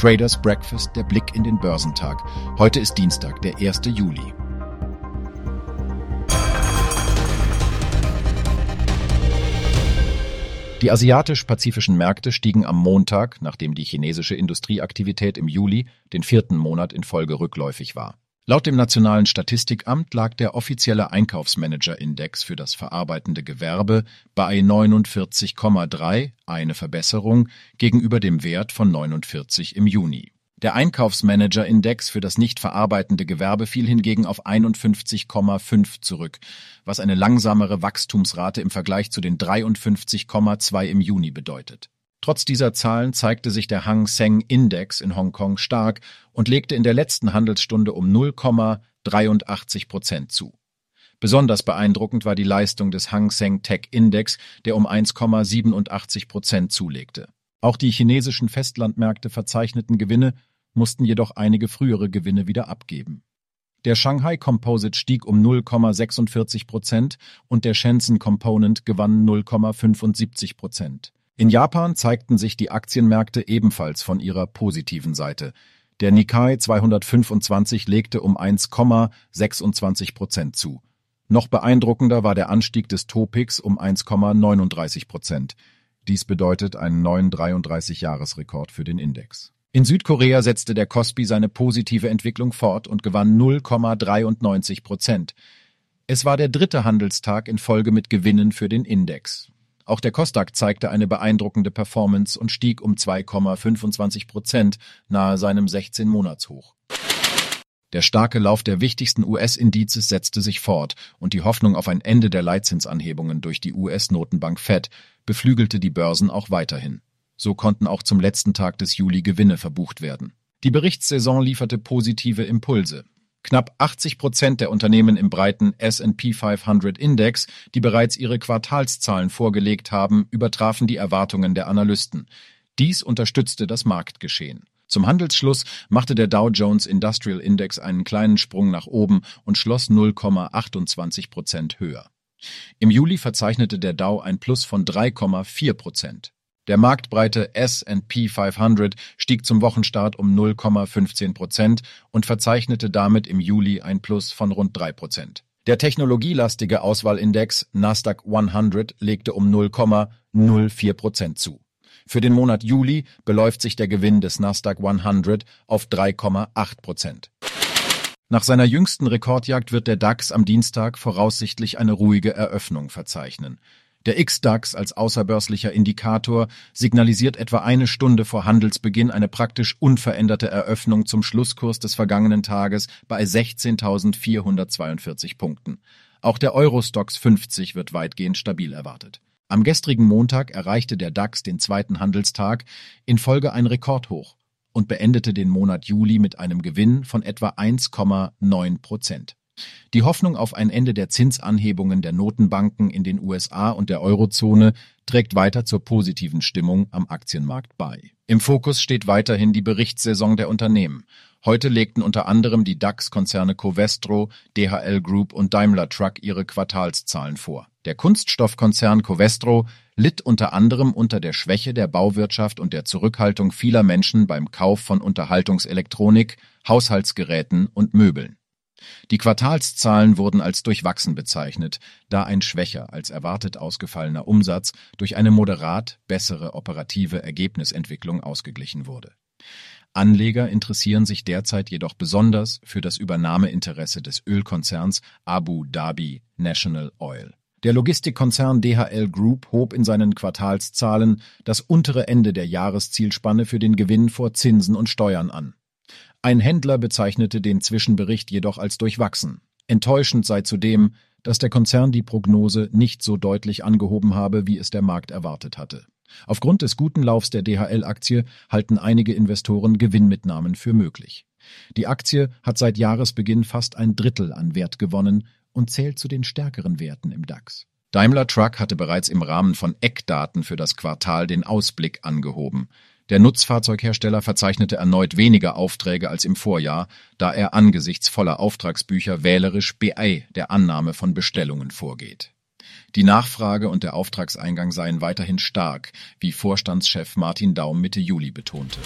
Traders Breakfast, der Blick in den Börsentag. Heute ist Dienstag, der 1. Juli. Die asiatisch-pazifischen Märkte stiegen am Montag, nachdem die chinesische Industrieaktivität im Juli den vierten Monat in Folge rückläufig war. Laut dem Nationalen Statistikamt lag der offizielle Einkaufsmanager-Index für das verarbeitende Gewerbe bei 49,3, eine Verbesserung gegenüber dem Wert von 49 im Juni. Der Einkaufsmanager-Index für das nicht verarbeitende Gewerbe fiel hingegen auf 51,5 zurück, was eine langsamere Wachstumsrate im Vergleich zu den 53,2 im Juni bedeutet. Trotz dieser Zahlen zeigte sich der Hang Seng Index in Hongkong stark und legte in der letzten Handelsstunde um 0,83 Prozent zu. Besonders beeindruckend war die Leistung des Hang Seng Tech Index, der um 1,87 Prozent zulegte. Auch die chinesischen Festlandmärkte verzeichneten Gewinne, mussten jedoch einige frühere Gewinne wieder abgeben. Der Shanghai Composite stieg um 0,46 Prozent und der Shenzhen Component gewann 0,75 Prozent. In Japan zeigten sich die Aktienmärkte ebenfalls von ihrer positiven Seite. Der Nikkei 225 legte um 1,26 Prozent zu. Noch beeindruckender war der Anstieg des Topix um 1,39 Prozent. Dies bedeutet einen neuen 33-Jahres-Rekord für den Index. In Südkorea setzte der Kospi seine positive Entwicklung fort und gewann 0,93 Prozent. Es war der dritte Handelstag in Folge mit Gewinnen für den Index. Auch der Kosdaq zeigte eine beeindruckende Performance und stieg um 2,25 Prozent nahe seinem 16-Monatshoch. Der starke Lauf der wichtigsten US-Indizes setzte sich fort und die Hoffnung auf ein Ende der Leitzinsanhebungen durch die US-Notenbank Fed beflügelte die Börsen auch weiterhin. So konnten auch zum letzten Tag des Juli Gewinne verbucht werden. Die Berichtssaison lieferte positive Impulse. Knapp 80 Prozent der Unternehmen im breiten S&P 500 Index, die bereits ihre Quartalszahlen vorgelegt haben, übertrafen die Erwartungen der Analysten. Dies unterstützte das Marktgeschehen. Zum Handelsschluss machte der Dow Jones Industrial Index einen kleinen Sprung nach oben und schloss 0,28 Prozent höher. Im Juli verzeichnete der Dow ein Plus von 3,4 Prozent. Der marktbreite S&P 500 stieg zum Wochenstart um 0,15 Prozent und verzeichnete damit im Juli ein Plus von rund 3 Prozent. Der technologielastige Auswahlindex Nasdaq 100 legte um 0,04 Prozent zu. Für den Monat Juli beläuft sich der Gewinn des Nasdaq 100 auf 3,8 Prozent. Nach seiner jüngsten Rekordjagd wird der DAX am Dienstag voraussichtlich eine ruhige Eröffnung verzeichnen. Der X-DAX als außerbörslicher Indikator signalisiert etwa eine Stunde vor Handelsbeginn eine praktisch unveränderte Eröffnung zum Schlusskurs des vergangenen Tages bei 16.442 Punkten. Auch der Eurostox 50 wird weitgehend stabil erwartet. Am gestrigen Montag erreichte der DAX den zweiten Handelstag in Folge ein Rekordhoch und beendete den Monat Juli mit einem Gewinn von etwa 1,9 Prozent. Die Hoffnung auf ein Ende der Zinsanhebungen der Notenbanken in den USA und der Eurozone trägt weiter zur positiven Stimmung am Aktienmarkt bei. Im Fokus steht weiterhin die Berichtssaison der Unternehmen. Heute legten unter anderem die DAX-Konzerne Covestro, DHL Group und Daimler Truck ihre Quartalszahlen vor. Der Kunststoffkonzern Covestro litt unter anderem unter der Schwäche der Bauwirtschaft und der Zurückhaltung vieler Menschen beim Kauf von Unterhaltungselektronik, Haushaltsgeräten und Möbeln. Die Quartalszahlen wurden als durchwachsen bezeichnet, da ein schwächer als erwartet ausgefallener Umsatz durch eine moderat bessere operative Ergebnisentwicklung ausgeglichen wurde. Anleger interessieren sich derzeit jedoch besonders für das Übernahmeinteresse des Ölkonzerns Abu Dhabi National Oil. Der Logistikkonzern DHL Group hob in seinen Quartalszahlen das untere Ende der Jahreszielspanne für den Gewinn vor Zinsen und Steuern an. Ein Händler bezeichnete den Zwischenbericht jedoch als durchwachsen. Enttäuschend sei zudem, dass der Konzern die Prognose nicht so deutlich angehoben habe, wie es der Markt erwartet hatte. Aufgrund des guten Laufs der DHL-Aktie halten einige Investoren Gewinnmitnahmen für möglich. Die Aktie hat seit Jahresbeginn fast ein Drittel an Wert gewonnen und zählt zu den stärkeren Werten im DAX. Daimler Truck hatte bereits im Rahmen von Eckdaten für das Quartal den Ausblick angehoben. Der Nutzfahrzeughersteller verzeichnete erneut weniger Aufträge als im Vorjahr, da er angesichts voller Auftragsbücher wählerisch bei der Annahme von Bestellungen vorgeht. Die Nachfrage und der Auftragseingang seien weiterhin stark, wie Vorstandschef Martin Daum Mitte Juli betonte.